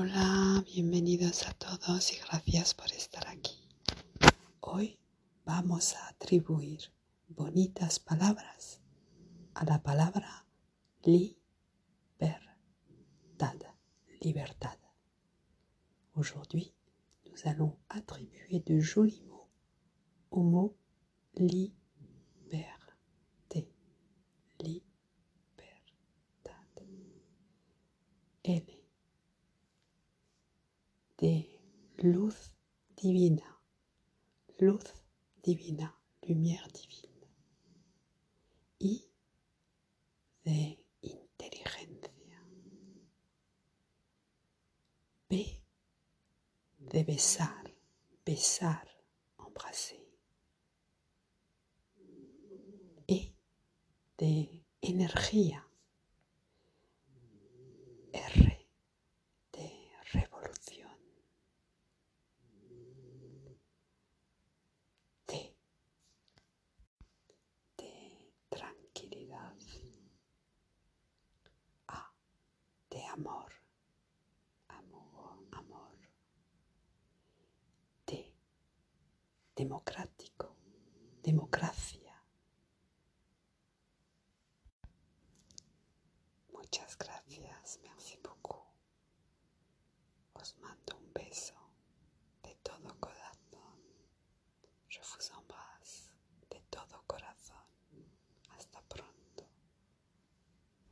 Hola, bienvenidos a todos y gracias por estar aquí. Hoy vamos a atribuir bonitas palabras a la palabra libertad. Libertad. Aujourd'hui, nous allons attribuer de jolis mots au mot liberté. Libertad. De luz divina, luz divina, lumière divine. Y de inteligencia. B de besar, besar, embrasser. E de energía. Amor. Amor, amor. D democrático. Democracia. Muchas gracias, merci beaucoup. Os mando un beso de todo corazón. Je vous